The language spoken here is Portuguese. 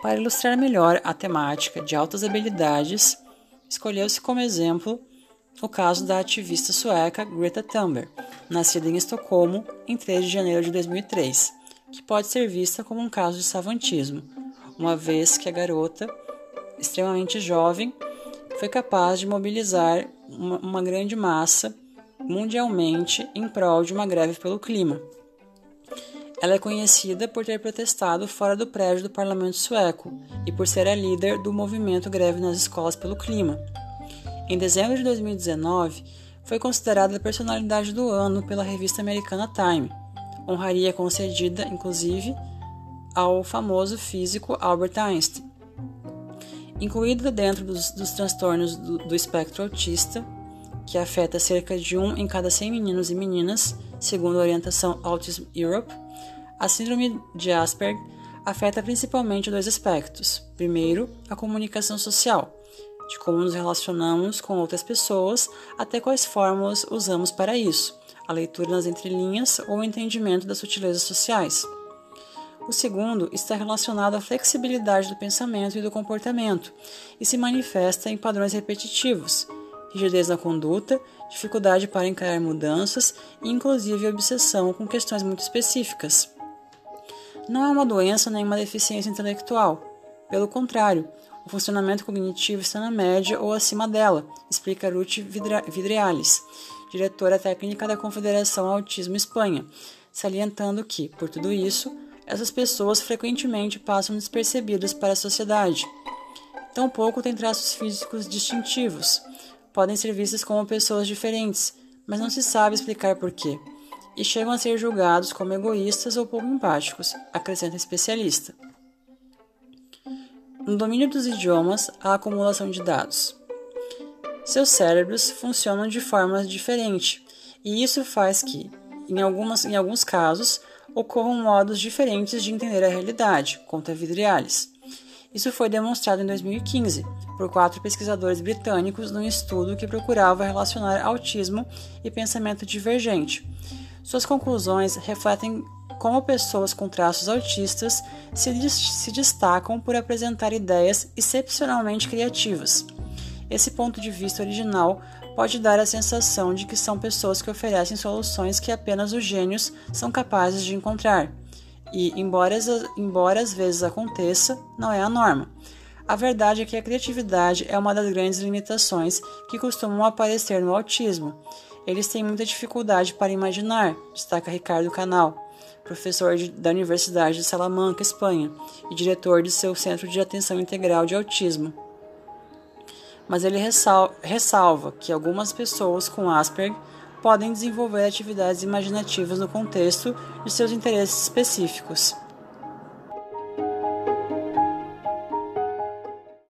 Para ilustrar melhor a temática de altas habilidades, escolheu-se como exemplo o caso da ativista sueca Greta Thunberg, nascida em Estocolmo em 3 de janeiro de 2003, que pode ser vista como um caso de savantismo, uma vez que a garota, extremamente jovem, foi capaz de mobilizar uma, uma grande massa mundialmente em prol de uma greve pelo clima. Ela é conhecida por ter protestado fora do prédio do parlamento sueco e por ser a líder do movimento Greve nas Escolas pelo Clima. Em dezembro de 2019, foi considerada a personalidade do ano pela revista americana Time, honraria concedida, inclusive, ao famoso físico Albert Einstein. Incluída dentro dos, dos transtornos do, do espectro autista, que afeta cerca de um em cada 100 meninos e meninas, segundo a orientação Autism Europe, a síndrome de Asperger afeta principalmente dois aspectos. Primeiro, a comunicação social, de como nos relacionamos com outras pessoas, até quais fórmulas usamos para isso, a leitura nas entrelinhas ou o entendimento das sutilezas sociais. O segundo está relacionado à flexibilidade do pensamento e do comportamento e se manifesta em padrões repetitivos, rigidez na conduta, dificuldade para encarar mudanças e, inclusive, obsessão com questões muito específicas. Não é uma doença nem uma deficiência intelectual. Pelo contrário, o funcionamento cognitivo está na média ou acima dela, explica Ruth Vidreales, diretora técnica da Confederação Autismo Espanha, salientando que, por tudo isso, essas pessoas frequentemente passam despercebidas para a sociedade. Tampouco têm traços físicos distintivos. Podem ser vistas como pessoas diferentes, mas não se sabe explicar por quê e chegam a ser julgados como egoístas ou pouco empáticos, acrescenta especialista. No domínio dos idiomas, há acumulação de dados. Seus cérebros funcionam de formas diferentes, e isso faz que, em, algumas, em alguns casos, ocorram modos diferentes de entender a realidade, conta Vidriales. Isso foi demonstrado em 2015 por quatro pesquisadores britânicos num estudo que procurava relacionar autismo e pensamento divergente, suas conclusões refletem como pessoas com traços autistas se, se destacam por apresentar ideias excepcionalmente criativas. Esse ponto de vista original pode dar a sensação de que são pessoas que oferecem soluções que apenas os gênios são capazes de encontrar. E, embora, embora às vezes aconteça, não é a norma. A verdade é que a criatividade é uma das grandes limitações que costumam aparecer no autismo eles têm muita dificuldade para imaginar, destaca Ricardo Canal, professor de, da Universidade de Salamanca, Espanha, e diretor de seu Centro de Atenção Integral de Autismo. Mas ele ressal, ressalva que algumas pessoas com Asperger podem desenvolver atividades imaginativas no contexto de seus interesses específicos.